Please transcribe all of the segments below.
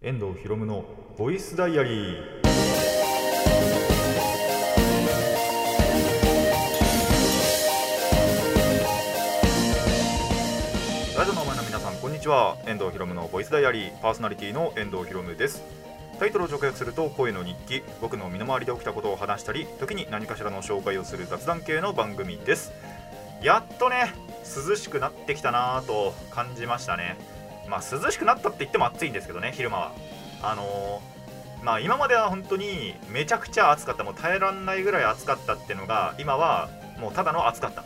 遠藤博夢のボイスダイアリー。ラジオの前の皆さんこんにちは。遠藤博のボイスダイアリー。パーソナリティの遠藤博夢です。タイトルを直訳すると声の日記。僕の身の回りで起きたことを話したり時に何かしらの紹介をする雑談系の番組です。やっとね涼しくなってきたなぁと感じましたね。まあ涼しくなったって言っても暑いんですけどね昼間は。あのーまあ今までは本当にめちゃくちゃ暑かった。もう耐えらんないぐらい暑かったっていうのが今はもうただの暑かった。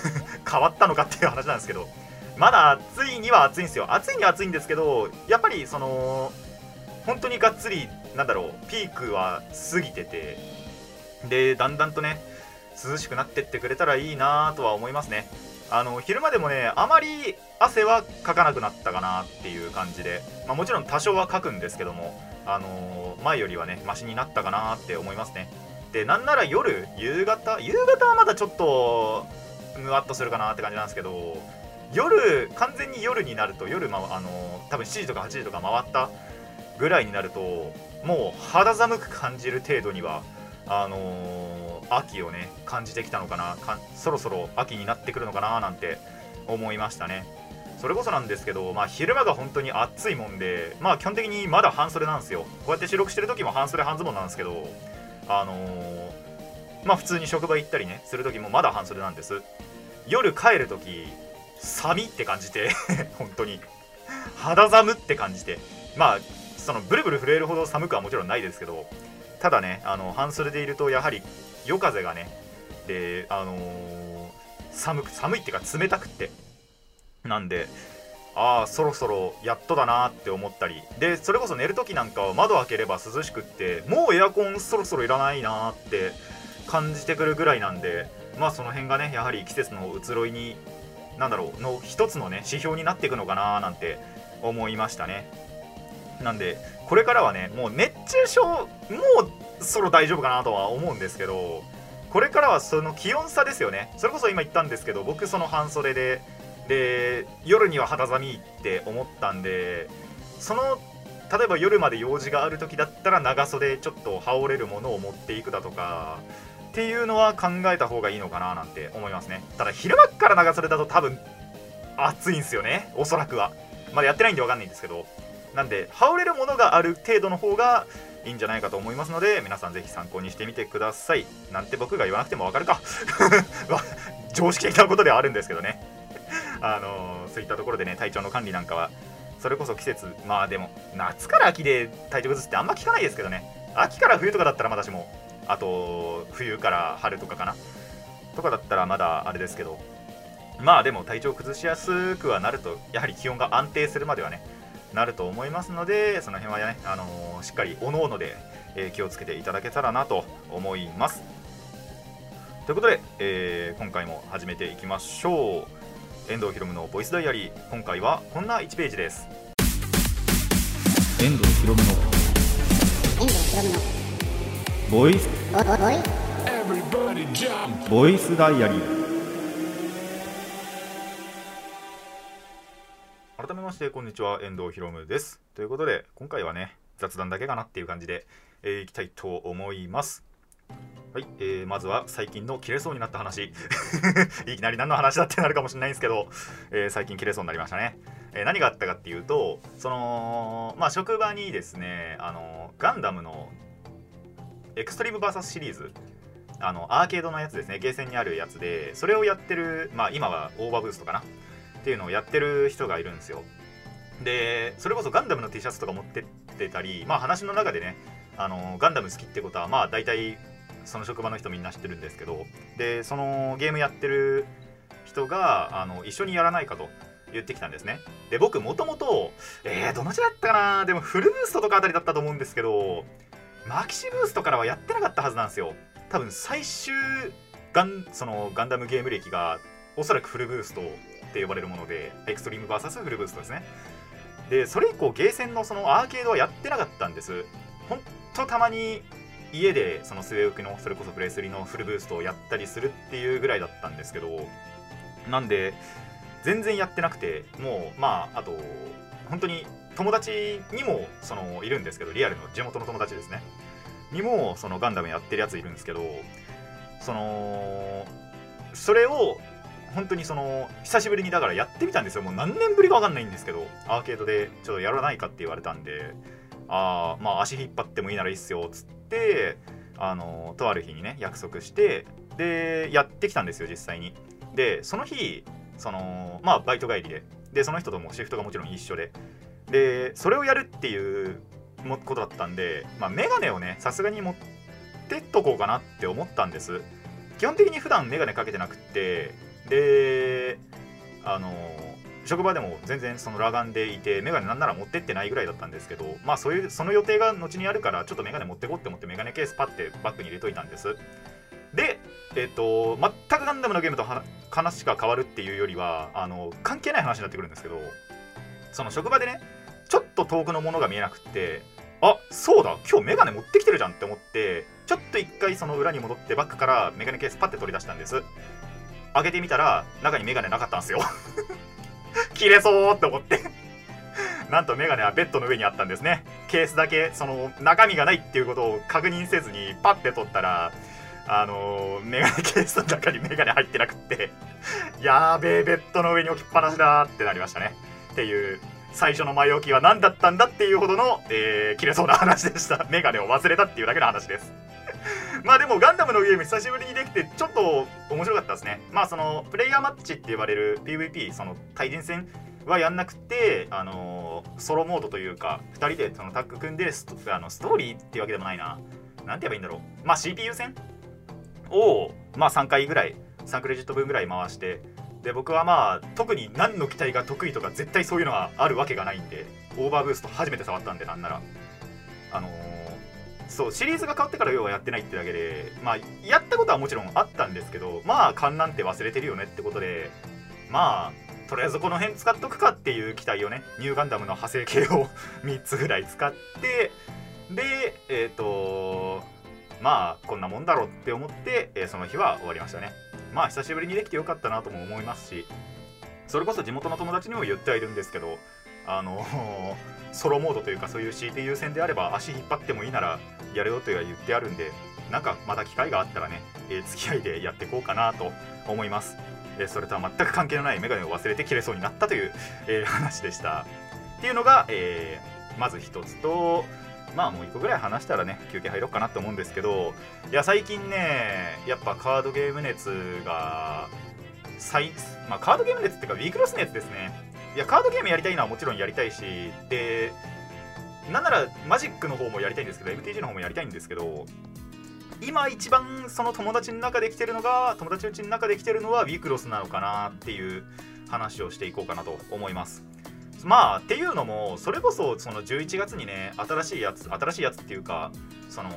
変わったのかっていう話なんですけど。まだ暑いには暑いんですよ。暑いには暑いんですけどやっぱりその本当にがっつりなんだろうピークは過ぎててでだんだんとね涼しくなってってくれたらいいなとは思いますね。あの昼間でもねあまり汗はかかなくなったかなっていう感じで、まあ、もちろん多少はかくんですけども、あの前よりはねマシになったかなって思いますね。でなんなら夜夕方夕方はまだちょっとむわっとするかなって感じなんですけど夜完全に夜になると夜、まあの多分7時とか8時とか回ったぐらいになるともう肌寒く感じる程度にはあのー秋をね感じてきたのかな。そろそろ秋になってくるのかななんて思いましたね。それこそなんですけど、まあ、昼間が本当に暑いもんでまあ基本的にまだ半袖なんですよ。こうやって収録してる時も半袖半ズボンなんですけどあのーまあ普通に職場行ったりねする時もまだ半袖なんです。夜帰る時寒いって感じて 本当に。肌寒って感じて。まあそのブルブル震えるほど寒くはもちろんないですけどただねあの半袖でいるとやはり夜風がねであのー寒く寒いっていうか冷たくってなんでああそろそろやっとだなって思ったり。でそれこそ寝る時なんかは窓開ければ涼しくってもうエアコンそろそろいらないなって感じてくるぐらいなんでまあその辺がねやはり季節の移ろいになんだろうの一つのね指標になっていくのかななんて思いましたね。なんでこれからはねもう熱中症もうそろ大丈夫かなとは思うんですけどこれからはその気温差ですよね。それこそ今言ったんですけど僕その半袖でで夜には肌寒いって思ったんでその例えば夜まで用事がある時だったら長袖ちょっと羽織れるものを持っていくだとかっていうのは考えた方がいいのかななんて思いますね。ただ昼間から長袖だと多分暑いんですよねおそらくは。まだやってないんで分かんないんですけど。なんで羽織れるものがある程度の方がいいんじゃないかと思いますので皆さんぜひ参考にしてみてください。なんて僕が言わなくても分かるか。常識的なことではあるんですけどね。あのそういったところでね体調の管理なんかはそれこそ季節まあでも夏から秋で体調崩すってあんま聞かないですけどね。秋から冬とかだったらまだしもあと冬から春とかかなとかだったらまだあれですけど。まあでも体調崩しやすくはなるとやはり気温が安定するまではねなると思いますのでその辺はね、あのーしっかりおのおので、えー気をつけていただけたらなと思います。ということで、えー今回も始めていきましょう。遠藤ひろむのボイスダイアリー。今回はこんな1ページです。遠藤ひろむの遠藤ひろむのボイス。ボイスダイアリーしてこんにちは遠藤ひろむです。ということで今回はね雑談だけかなっていう感じで、えーいきたいと思います。はい、えーまずは最近の切れそうになった話。いきなり何の話だってなるかもしれないんですけど、えー最近切れそうになりましたね、えー何があったかっていうとそのまあ職場にですねあのガンダムのエクストリーム VS シリーズあのアーケードのやつですねゲーセンにあるやつでそれをやってるまあ今はオーバーブーストかな。っていうのをやってる人がいるんですよ。でそれこそガンダムの T シャツとか持ってってたりまあ話の中でねあのガンダム好きってことはまあ大体その職場の人みんな知ってるんですけどでそのゲームやってる人があの一緒にやらないかと言ってきたんですね。で僕もともとえー、どの時だったかな？でもフルブーストとかあたりだったと思うんですけどマキシブーストからはやってなかったはずなんですよ。多分最終ガンそのガンダムゲーム歴がおそらくフルブーストって呼ばれるものでエクストリーム VS フルブーストですね。でそれ以降ゲーセンのそのアーケードはやってなかったんです。ほんとたまに家でその据え置きのそれこそプレイ3のフルブーストをやったりするっていうぐらいだったんですけどなんで全然やってなくてもうまああと本当に友達にもそのいるんですけどリアルの地元の友達ですね。にもそのガンダムやってるやついるんですけどそのそれを本当にその久しぶりにだからやってみたんですよ。もう何年ぶりか分かんないんですけどアーケードでちょっとやらないかって言われたんでああまあ足引っ張ってもいいならいいっすよっつってあのとある日にね約束してでやってきたんですよ実際に。でその日そのまあバイト帰りで。でその人ともシフトがもちろん一緒で。でそれをやるっていうことだったんで、まあ、メガネをねさすがに持ってっとこうかなって思ったんです。基本的に普段メガネかけてなくってであの職場でも全然その裸眼でいてメガネなんなら持ってってないぐらいだったんですけどまあそういうその予定が後にあるからちょっとメガネ持ってこうって思ってメガネケースパッてバッグに入れといたんです。でえっ、と全くガンダムのゲームとは話が変わるっていうよりはあの関係ない話になってくるんですけどその職場でねちょっと遠くのものが見えなくってあそうだ今日メガネ持ってきてるじゃんって思ってちょっと一回その裏に戻ってバッグからメガネケースパッて取り出したんです。開けてみたら中にメガネなかったんですよ。切れそうって思って。なんとメガネはベッドの上にあったんですね。ケースだけその中身がないっていうことを確認せずにパッて取ったらあのーメガネケースの中にメガネ入ってなくって。やーべえベッドの上に置きっぱなしだってなりましたね。っていう最初の前置きは何だったんだっていうほどの、えー切れそうな話でした。メガネを忘れたっていうだけの話です。まあでもガンダムのゲーム久しぶりにできてちょっと面白かったですね。まあそのプレイヤーマッチって言われる PVP その対人戦はやんなくてあのーソロモードというか2人でそのタッグ組んでストあのストーリーっていうわけでもないな。なんて言えばいいんだろう。まあ CPU 戦をまあ3回ぐらい3クレジット分ぐらい回してで僕はまあ特に何の機体が得意とか絶対そういうのがあるわけがないんでオーバーブースト初めて触ったんでなんなら。あのーそうシリーズが変わってから要はやってないってだけでまあやったことはもちろんあったんですけどまあ勘なんて忘れてるよねってことでまあとりあえずこの辺使っとくかっていう機体をねニューガンダムの派生系を 3つぐらい使ってでえっ、とまあこんなもんだろうって思って、えーその日は終わりましたね。まあ久しぶりにできてよかったなとも思いますしそれこそ地元の友達にも言ってはいるんですけどあのソロモードというかそういう強いて優先であれば足引っ張ってもいいならやるよとは言ってあるんでなんかまた機会があったらね、えー付き合いでやっていこうかなと思います、えーそれとは全く関係のないメガネを忘れて切れそうになったという、えー話でした。っていうのが、えーまず一つとまあもう一個ぐらい話したらね休憩入ろうかなと思うんですけどいや最近ねやっぱカードゲーム熱が最まあカードゲーム熱っていうかウィークロス熱ですね。いやカードゲームやりたいのはもちろんやりたいしでなんならマジックの方もやりたいんですけど MTG の方もやりたいんですけど今一番その友達の中で来てるのが友達うちの中で来てるのはウィークロスなのかなっていう話をしていこうかなと思います。まあっていうのもそれこそその11月にね新しいやつ新しいやつっていうかその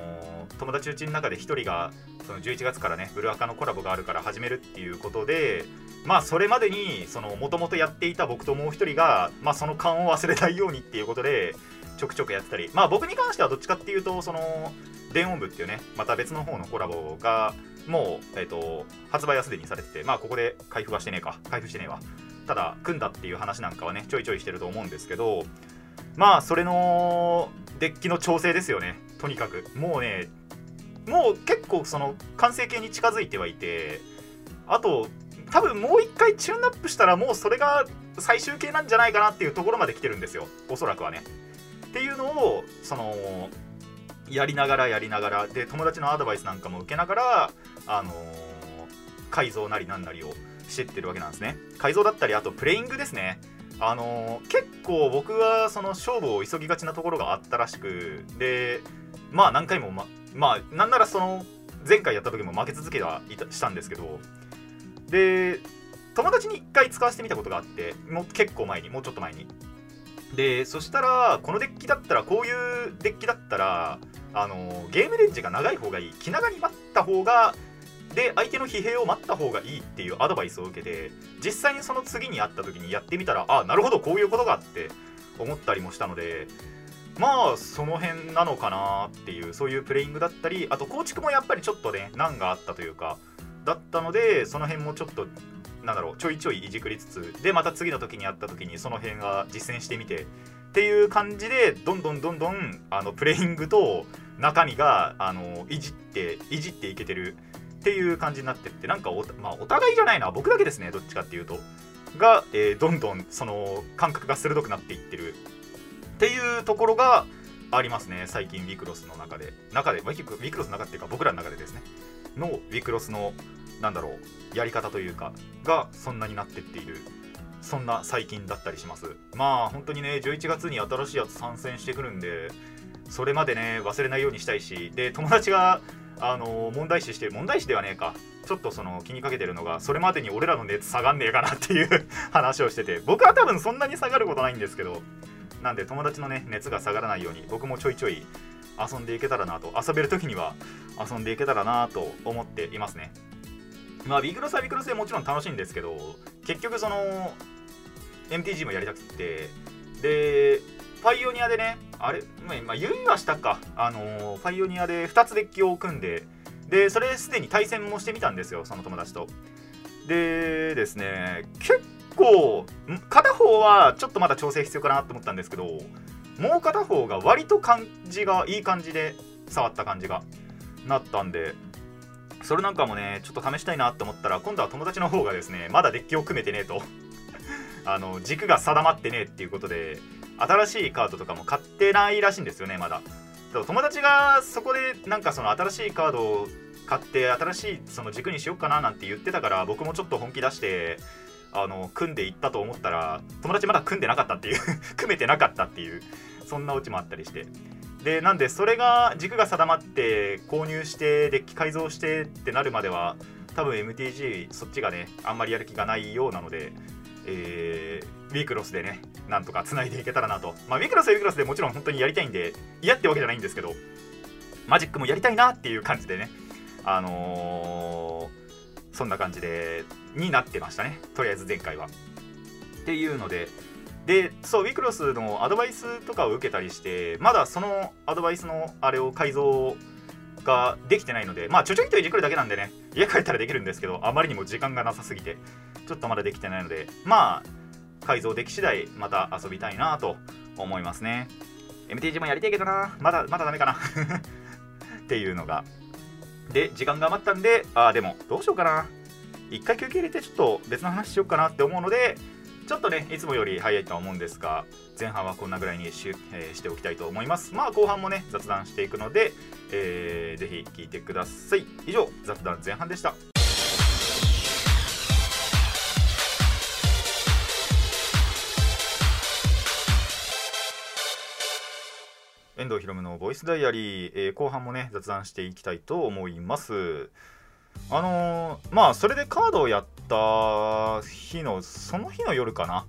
友達うちの中で1人がその11月からねブルアカのコラボがあるから始めるっていうことでまあそれまでにもともとやっていた僕ともう一人がまあその勘を忘れないようにっていうことでちょくちょくやってたりまあ僕に関してはどっちかっていうとその電音部っていうねまた別の方のコラボがもう、えっと発売はすでにされててまあここで開封はしてねえか開封してねえわ。ただ組んだっていう話なんかはねちょいちょいしてると思うんですけどまあそれのデッキの調整ですよね。とにかく。もうねもう結構その完成形に近づいてはいてあと多分もう一回チューンアップしたらもうそれが最終形なんじゃないかなっていうところまで来てるんですよ。おそらくはね。っていうのをそのやりながらやりながらで友達のアドバイスなんかも受けながらあの改造なりなんなりをしてってるわけなんですね。改造だったりあとプレイングですね。あの結構僕はその勝負を急ぎがちなところがあったらしくでまあ何回もままあなんならその前回やった時も負け続けはいたしたんですけどで友達に1回使わせてみたことがあってもう結構前にもうちょっと前に。でそしたらこのデッキだったらこういうデッキだったらあのゲームレンジが長い方がいい気長に待った方がで相手の疲弊を待った方がいいっていうアドバイスを受けて実際にその次に会った時にやってみたらあなるほどこういうことがって思ったりもしたのでまあその辺なのかなっていうそういうプレイングだったりあと構築もやっぱりちょっとね難があったというかだったのでその辺もちょっとなんだろうちょいちょいいじくりつつでまた次の時に会った時にその辺が実践してみてっっていう感じでどんどんどんどんあのプレイングと中身があのいじっていじっていけてるっていう感じになってってなんかお,、まあ、お互いじゃないな僕だけですねどっちかっていうと。が、えーどんどんその感覚が鋭くなっていってるっていうところがありますね最近ウィクロスの中で。中でウィクロスの中っていうか僕らの中でですね。のウィクロスのなんだろうやり方というかがそんなになってっている。そんな最近だったりします。まあ本当にね11月に新しいやつ参戦してくるんでそれまでね忘れないようにしたいし。で友達があの問題視して問題視ではねえか。ちょっとその気にかけてるのがそれまでに俺らの熱下がんねえかなっていう 話をしてて。僕は多分そんなに下がることないんですけど。なんで友達のね熱が下がらないように僕もちょいちょい遊んでいけたらなと。遊べる時には遊んでいけたらなと思っていますね。まあビクロスはビクロスでもちろん楽しいんですけど結局その MTG もやりたくて。でパイオニアでねあれ？まあ言いはしたか。あのパイオニアで2つデッキを組んででそれすでに対戦もしてみたんですよその友達と。でですね結構片方はちょっとまだ調整必要かなと思ったんですけどもう片方が割と感じがいい感じで触った感じがなったんでそれなんかもねちょっと試したいなって思ったら今度は友達の方がですねまだデッキを組めてねと。あの軸が定まってねえっていうことで新しいカードとかも買ってないらしいんですよねまだ。友達がそこでなんかその新しいカードを買って新しいその軸にしようかななんて言ってたから僕もちょっと本気出してあの組んでいったと思ったら友達まだ組んでなかったっていう 組めてなかったっていうそんなオチもあったりして。でなんでそれが軸が定まって購入してデッキ改造してってなるまでは多分 MTG そっちがねあんまりやる気がないようなので、えーウィークロスでねなんとか繋いでいけたらなと。まあウィークロスはウィークロスでもちろん本当にやりたいんで嫌ってわけじゃないんですけどマジックもやりたいなっていう感じでねあのーそんな感じでになってましたね。とりあえず前回は。っていうのででそうウィクロスのアドバイスとかを受けたりしてまだそのアドバイスのあれを改造ができてないのでまあちょちょいといじくるだけなんでね家帰ったらできるんですけどあまりにも時間がなさすぎてちょっとまだできてないのでまあ改造でき次第また遊びたいなと思いますね。MTG もやりたいけどな。まだまだダメかな。っていうのが。で時間が余ったんでああでもどうしようかな。一回休憩入れてちょっと別の話しようかなって思うのでちょっとねいつもより早いとは思うんですが前半はこんなぐらいにし,、えーしておきたいと思います。まあ後半もね雑談していくので、えーぜひ聞いてください。以上雑談前半でした。遠藤ひろむのボイスダイアリー、えー後半もね雑談していきたいと思います。あのーまあそれでカードをやった日のその日の夜かな？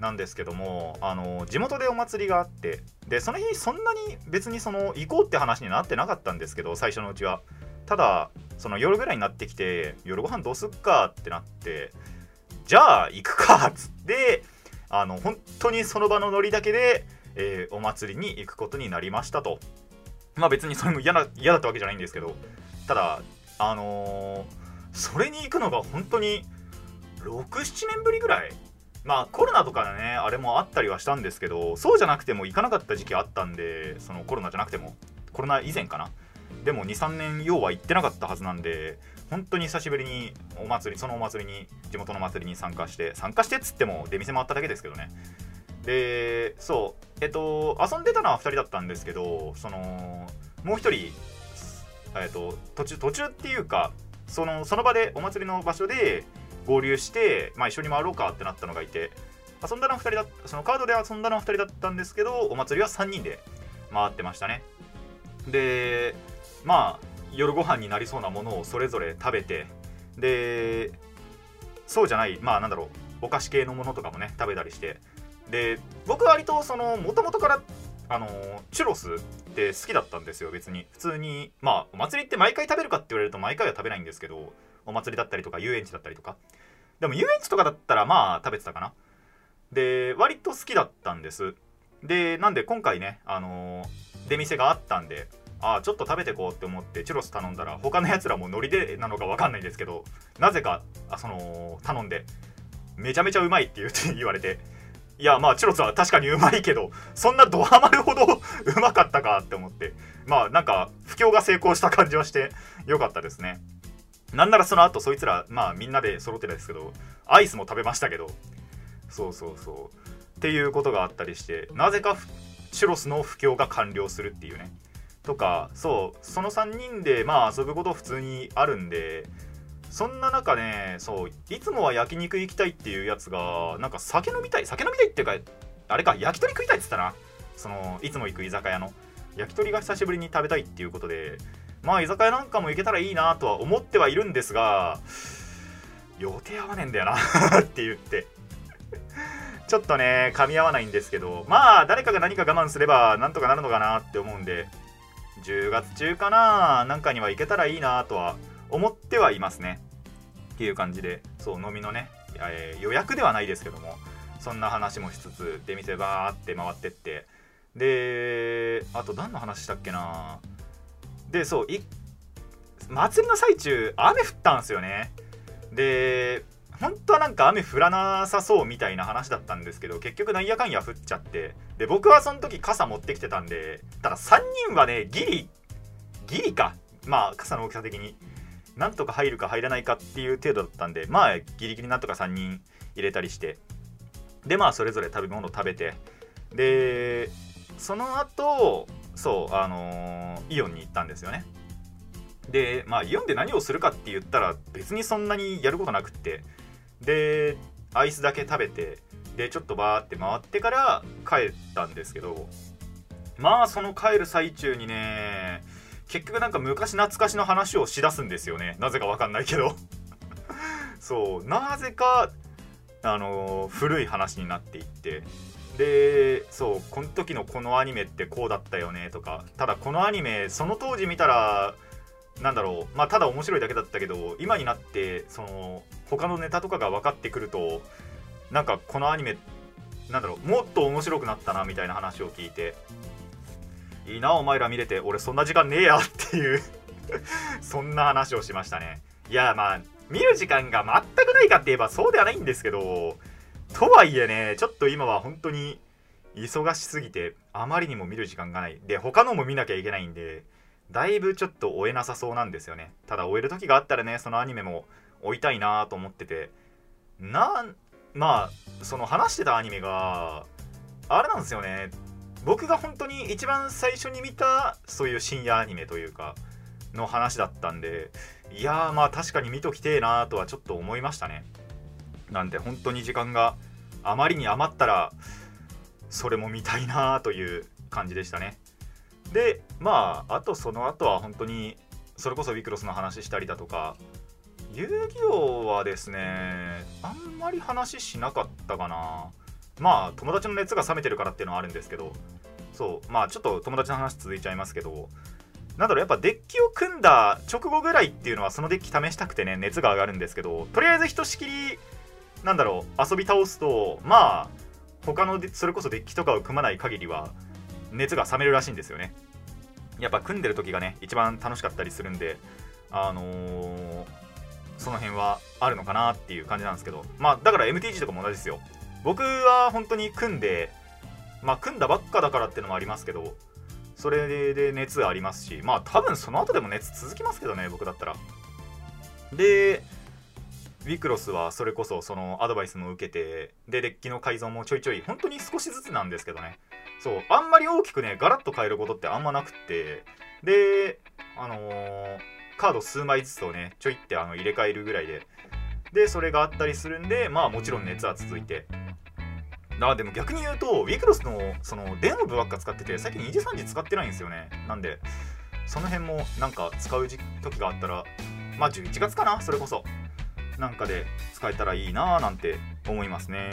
なんですけども、あのー地元でお祭りがあってでその日そんなに別にその行こうって話になってなかったんですけど最初のうちは。ただその夜ぐらいになってきて夜ご飯どうすっかってなってじゃあ行くかっつってあの本当にその場のノリだけで、えーお祭りに行くことになりましたと。まあ別にそれも嫌な嫌だったわけじゃないんですけど。ただあのーそれに行くのが本当に67年ぶりぐらい。まあコロナとかねあれもあったりはしたんですけどそうじゃなくても行かなかった時期あったんでそのコロナじゃなくても。コロナ以前かな。でも23年要は行ってなかったはずなんで本当に久しぶりにお祭りそのお祭りに地元の祭りに参加して参加してっつっても出店回っただけですけどね。でそうえっと遊んでたのは2人だったんですけどそのもう1人えっと途中途中っていうかそのその場でお祭りの場所で合流して、まあ、一緒に回ろうかってなったのがいて遊んだのは2人だそのカードで遊んだのは2人だったんですけどお祭りは3人で回ってましたね。でまあ夜ご飯になりそうなものをそれぞれ食べてでそうじゃないまあなんだろうお菓子系のものとかもね食べたりしてで僕は割とその元々からあのチュロスって好きだったんですよ別に。普通にまあお祭りって毎回食べるかって言われると毎回は食べないんですけどお祭りだったりとか遊園地だったりとか。でも遊園地とかだったらまあ食べてたかな。で割と好きだったんです。でなんで今回ねあの出店があったんでああちょっと食べてこうって思ってチュロス頼んだら他のやつらもノリでなのか分かんないんですけどなぜかあその頼んでめちゃめちゃうまいって言って言われていやまあチュロスは確かにうまいけどそんなドハマるほど うまかったかって思って。まあなんか布教が成功した感じはしてよかったですね。なんならその後そいつらまあみんなで揃ってるんですけどアイスも食べましたけど。そうそうそう。っていうことがあったりしてなぜかチュロスの布教が完了するっていうね。とかそうその3人でまあ遊ぶこと普通にあるんでそんな中ねそういつもは焼肉行きたいっていうやつがなんか酒飲みたい酒飲みたいっていうかあれか焼き鳥食いたいっつったな。そのいつも行く居酒屋の。焼き鳥が久しぶりに食べたいっていうことで。まあ居酒屋なんかも行けたらいいなとは思ってはいるんですが予定合わねえんだよな って言って。ちょっとね噛み合わないんですけど。まあ誰かが何か我慢すればなんとかなるのかなって思うんで。10月中かななんかには行けたらいいなとは思ってはいますね。っていう感じでそう飲みのね、えー予約ではないですけどもそんな話もしつつ出店バーって回ってってであと何の話したっけな。でそうい祭りの最中雨降ったんすよね。で本当はなんか雨降らなさそうみたいな話だったんですけど結局なんやかんや降っちゃってで僕はその時傘持ってきてたんでただ3人はねギリギリか。まあ傘の大きさ的に。なんとか入るか入らないかっていう程度だったんでまあギリギリなんとか3人入れたりしてでまあそれぞれ食べ物食べてでその後そうあのーイオンに行ったんですよね。でまあイオンで何をするかって言ったら別にそんなにやることなくってでアイスだけ食べてでちょっとバーって回ってから帰ったんですけどまあその帰る最中にね結局なんか昔懐かしの話をしだすんですよね。なぜかわかんないけど。そう。なぜかあの古い話になっていって。でそうこの時のこのアニメってこうだったよねとか。ただこのアニメその当時見たらなんだろう。まあただ面白いだけだったけど今になってその他のネタとかが分かってくるとなんかこのアニメなんだろうもっと面白くなったなみたいな話を聞いて。いいなお前ら見れて。俺そんな時間ねえやっていう。そんな話をしましたね。いやまあ見る時間が全くないかって言えばそうではないんですけどとはいえねちょっと今は本当に忙しすぎてあまりにも見る時間がない。で他のも見なきゃいけないんでだいぶちょっと追えなさそうなんですよね。ただ追える時があったらねそのアニメも追いたいなと思ってて。なまあその話してたアニメがあれなんですよね。僕が本当に一番最初に見たそういう深夜アニメというかの話だったんでいやまあ確かに見ときてえなとはちょっと思いましたね。なんで本当に時間があまりに余ったらそれも見たいなという感じでしたね。でまああとその後は本当にそれこそウィクロスの話したりだとか遊戯王はですねあんまり話しなかったかな。まあ友達の熱が冷めてるからっていうのはあるんですけどそうまあちょっと友達の話続いちゃいますけどなんだろうやっぱデッキを組んだ直後ぐらいっていうのはそのデッキ試したくてね熱が上がるんですけどとりあえずひとしきりなんだろう遊び倒すとまあ他のそれこそデッキとかを組まない限りは熱が冷めるらしいんですよね。やっぱ組んでる時がね一番楽しかったりするんであのーその辺はあるのかなっていう感じなんですけどまあだから MTG とかも同じですよ。僕は本当に組んでまあ組んだばっかだからっていうのもありますけどそれで熱ありますしまあ多分その後でも熱続きますけどね僕だったら。でウィクロスはそれこそそのアドバイスも受けてでデッキの改造もちょいちょい本当に少しずつなんですけどね。そうあんまり大きくねガラッと変えることってあんまなくってであのーカード数枚ずつをねちょいってあの入れ替えるぐらいででそれがあったりするんでまあもちろん熱は続いて。あでも逆に言うとウィクロスのその電の部ばっか使ってて最近2時3時使ってないんですよね。なんでその辺もなんか使う時時があったらまあ11月かなそれこそ。なんかで使えたらいいなーなんて思いますね。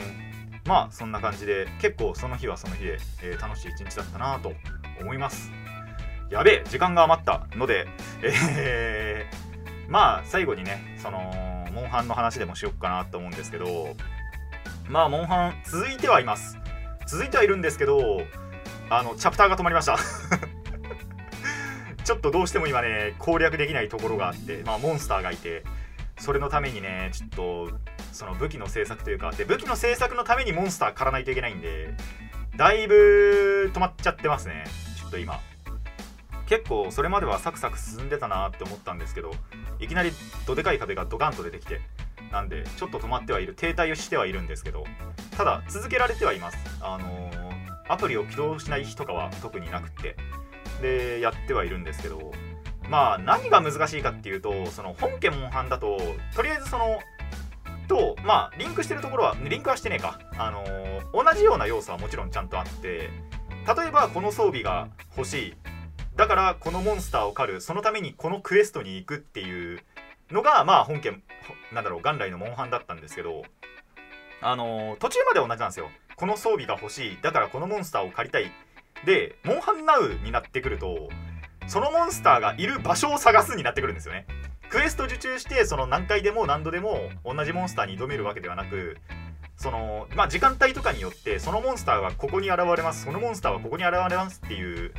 まあそんな感じで結構その日はその日で、えー楽しい一日だったなと思います。やべえ時間が余ったのでえーまあ最後にねそのモンハンの話でもしよっかなと思うんですけどまあモンハン続いてはいます。続いてはいるんですけどあのチャプターが止まりました。ちょっとどうしても今ね攻略できないところがあってまあモンスターがいてそれのためにねちょっとその武器の制作というかで武器の制作のためにモンスター狩らないといけないんでだいぶ止まっちゃってますね。ちょっと今。結構それまではサクサク進んでたなって思ったんですけどいきなりどでかい壁がドカンと出てきてなんでちょっと止まってはいる停滞をしてはいるんですけどただ続けられてはいます。あのーアプリを起動しない日とかは特になくってでやってはいるんですけどまあ何が難しいかっていうとその本家モンハンだととりあえずそのとまあリンクしてるところはリンクはしてねえか。あのー同じような要素はもちろんちゃんとあって例えばこの装備が欲しい。だからこのモンスターを狩るそのためにこのクエストに行くっていうのがまあ本家なんだろう元来のモンハンだったんですけどあのー途中まで同じなんですよ。この装備が欲しい。だからこのモンスターを借りたい。でモンハンナウになってくるとそのモンスターがいる場所を探すになってくるんですよね。クエスト受注してその何回でも何度でも同じモンスターに挑めるわけではなくそのまあ時間帯とかによってそのモンスターはここに現れます。そのモンスターはここに現れますっていう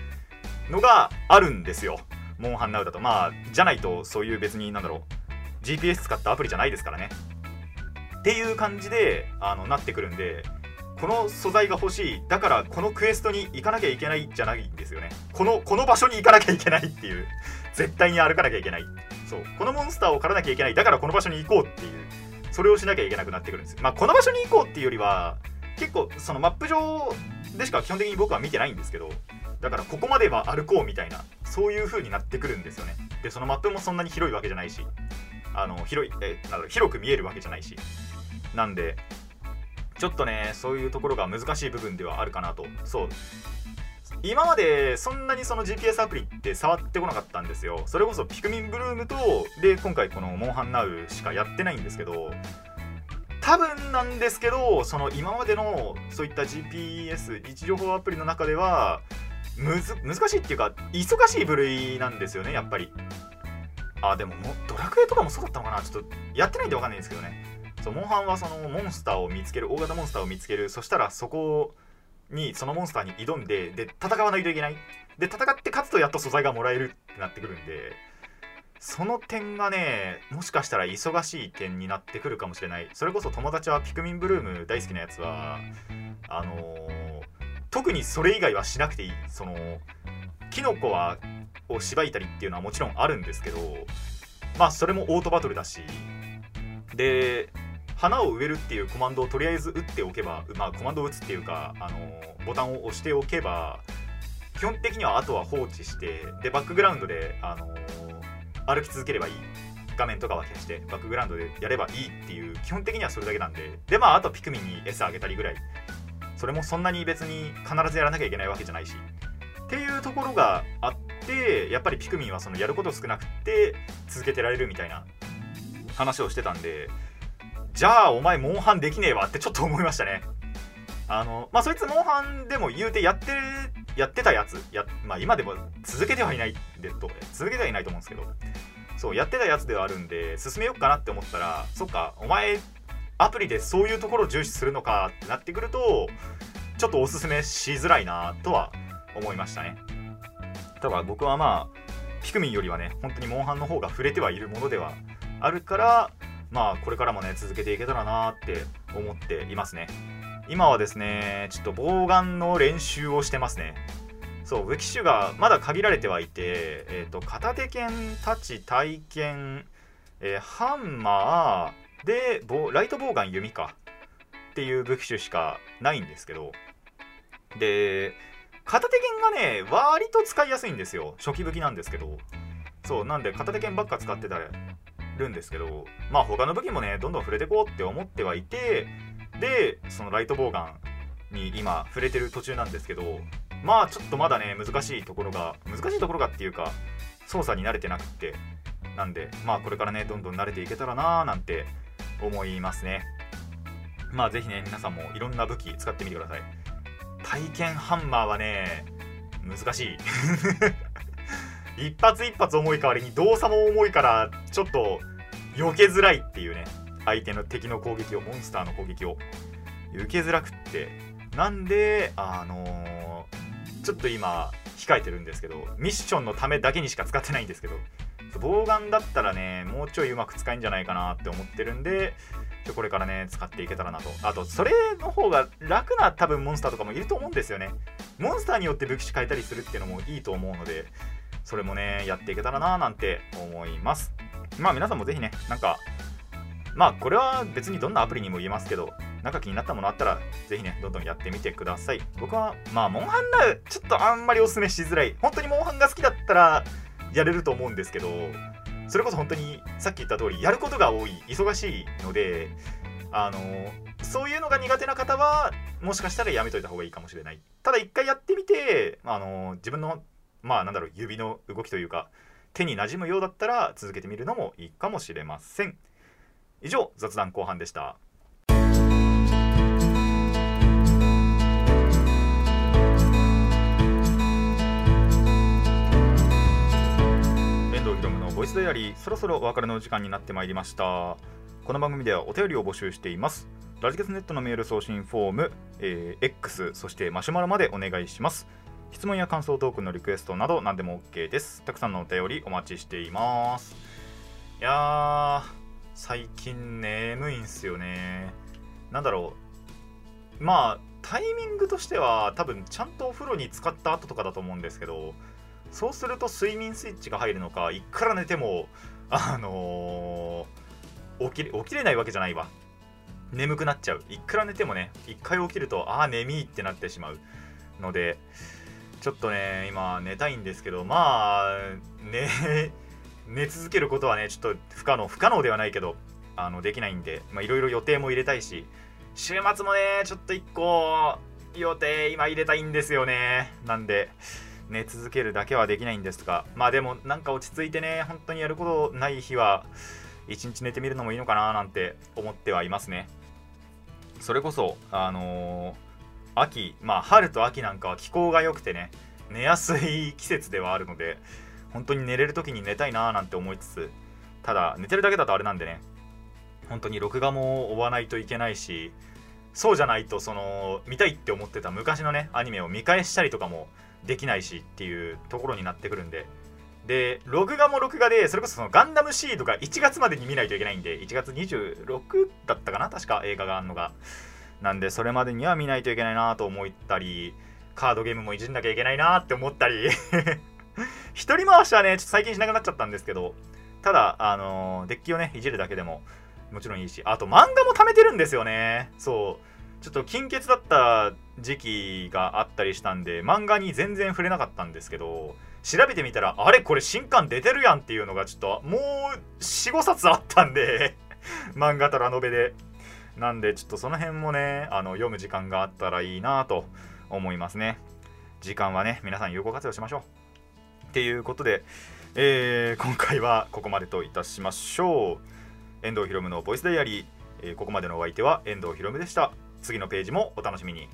のがあるんですよ。モンハンナウだと。まあじゃないとそういう別になんだろう。GPS 使ったアプリじゃないですからね。っていう感じであのなってくるんでこの素材が欲しい。だからこのクエストに行かなきゃいけないじゃないんですよね。このこの場所に行かなきゃいけないっていう。絶対に歩かなきゃいけない。そう。このモンスターを狩らなきゃいけない。だからこの場所に行こうっていう。それをしなきゃいけなくなってくるんですまあこの場所に行こうっていうよりは結構そのマップ上でしか基本的に僕は見てないんですけどだからここまでは歩こうみたいなそういう風になってくるんですよね。でそのマップもそんなに広いわけじゃないしあの広いえなんだろう広く見えるわけじゃないし。なんでちょっとねそういうところが難しい部分ではあるかなと。そう。今までそんなにその GPS アプリって触ってこなかったんですよ。それこそピクミンブルームとで今回このモンハンナウしかやってないんですけど多分なんですけどその今までのそういった GPS 位置情報アプリの中ではむず難しいっていうか忙しい部類なんですよねやっぱり。あでももドラクエとかもそうだったのかな？ちょっとやってないんでわかんないんですけどね。そうモンハンはそのモンスターを見つける大型モンスターを見つける。そしたらそこにそのモンスターに挑んでで戦わないといけない。で戦って勝つとやっと素材がもらえるってなってくるんで。その点がねもしかしたら忙しい点になってくるかもしれない。それこそ友達はピクミンブルーム大好きなやつはあのー特にそれ以外はしなくていい。そのキノコはをしばいたりっていうのはもちろんあるんですけどまあそれもオートバトルだしで花を植えるっていうコマンドをとりあえず打っておけばまあコマンドを打つっていうかあのボタンを押しておけば基本的にはあとは放置してでバックグラウンドであの歩き続ければいい。画面とかは消してバックグラウンドでやればいいっていう基本的にはそれだけなんで。でまああとピクミンに餌あげたりぐらい。それもそんなに別に必ずやらなきゃいけないわけじゃないし。っていうところがあってやっぱりピクミンはそのやること少なくて続けてられるみたいな話をしてたんで。じゃあお前モンハンできねえわってちょっと思いましたね。あのまあそいつモンハンでも言うてやってやってたやつや、まあ、今でも続けてはいないでと続けてはいないと思うんですけどそうやってたやつではあるんで進めようかなって思ったらそっかお前アプリでそういうところを重視するのかってなってくるとちょっとおすすめしづらいなとは思いましたね。ただ僕はまあピクミンよりはね本当にモンハンの方が触れてはいるものではあるからまあこれからもね続けていけたらなって思っていますね。今はですねちょっとボウガンの練習をしてますね。そう武器種がまだ限られてはいて、えー、と片手剣太刀体剣、えーハンマーでボライトボウガン弓か。っていう武器種しかないんですけど。で片手剣がね割と使いやすいんですよ。初期武器なんですけど。そうなんで片手剣ばっか使ってたるんですけど。まあ他の武器もねどんどん触れてこうって思ってはいてでそのライトボウガンに今触れてる途中なんですけどまあちょっとまだね難しいところが難しいところがっていうか操作に慣れてなくってなんでまあこれからねどんどん慣れていけたらなーなんて思いますね。まあぜひね皆さんもいろんな武器使ってみてください。体験ハンマーはね難しい。一発一発重い代わりに動作も重いからちょっと避けづらいっていうね。相手の敵の攻撃をモンスターの攻撃を受けづらくってなんであのーちょっと今控えてるんですけどミッションのためだけにしか使ってないんですけど棒眼だったらねもうちょいうまく使えんじゃないかなって思ってるんでちょこれからね使っていけたらなと。あとそれの方が楽な多分モンスターとかもいると思うんですよね。モンスターによって武器種変えたりするっていうのもいいと思うのでそれもねやっていけたらななんて思います。まあ皆さんもぜひねなんかまあこれは別にどんなアプリにも言えますけどなんか気になったものあったらぜひねどんどんやってみてください。僕はまあモンハンラウちょっとあんまりおすすめしづらい。本当にモンハンが好きだったらやれると思うんですけどそれこそ本当にさっき言った通りやることが多い忙しいのであのそういうのが苦手な方はもしかしたらやめといた方がいいかもしれない。ただ一回やってみてあの自分のまあなんだろう指の動きというか手に馴染むようだったら続けてみるのもいいかもしれません。以上雑談後半でした。遠藤ひろむのボイスダイアリーそろそろお別れの時間になってまいりました。この番組ではお便りを募集しています。ラジケスネットのメール送信フォーム、えー X そしてマシュマロまでお願いします。質問や感想トークのリクエストなど何でも OK です。たくさんのお便りお待ちしています。いやー最近眠いんすよね。なんだろう。まあタイミングとしては多分ちゃんとお風呂に浸かった後とかだと思うんですけどそうすると睡眠スイッチが入るのかいくら寝てもあのー起きれ起きれないわけじゃないわ。眠くなっちゃう。いくら寝てもね一回起きるとああ眠いってなってしまうのでちょっとね今寝たいんですけどまあ寝寝続けることはねちょっと不可能不可能ではないけどあのできないんでいろいろ予定も入れたいし週末もねちょっと1個予定今入れたいんですよね。なんで寝続けるだけはできないんですがまあでもなんか落ち着いてね本当にやることない日は一日寝てみるのもいいのかななんて思ってはいますね。それこそあのー秋まあ春と秋なんかは気候が良くてね寝やすい季節ではあるので本当に寝れる時に寝たいなーなんて思いつつただ寝てるだけだとあれなんでね本当に録画も追わないといけないしそうじゃないとその見たいって思ってた昔のねアニメを見返したりとかもできないしっていうところになってくるんで。で録画も録画でそれこそそのガンダムシードが1月までに見ないといけないんで1月26だったかな確か映画があるのが。なんでそれまでには見ないといけないなと思ったりカードゲームもいじんなきゃいけないなって思ったり。一人回しはねちょっと最近しなくなっちゃったんですけどただあのーデッキをねいじるだけでももちろんいいしあと漫画も貯めてるんですよね。そう。ちょっと金欠だった時期があったりしたんで漫画に全然触れなかったんですけど調べてみたらあれこれ新刊出てるやんっていうのがちょっともう45冊あったんで 漫画とラノベで。なんでちょっとその辺もねあの読む時間があったらいいなと思いますね。時間はね皆さん有効活用しましょう。っていうことで、えー今回はここまでといたしましょう。遠藤ひろむのボイスダイアリー、えーここまでのお相手は遠藤ひろむでした。次のページもお楽しみに。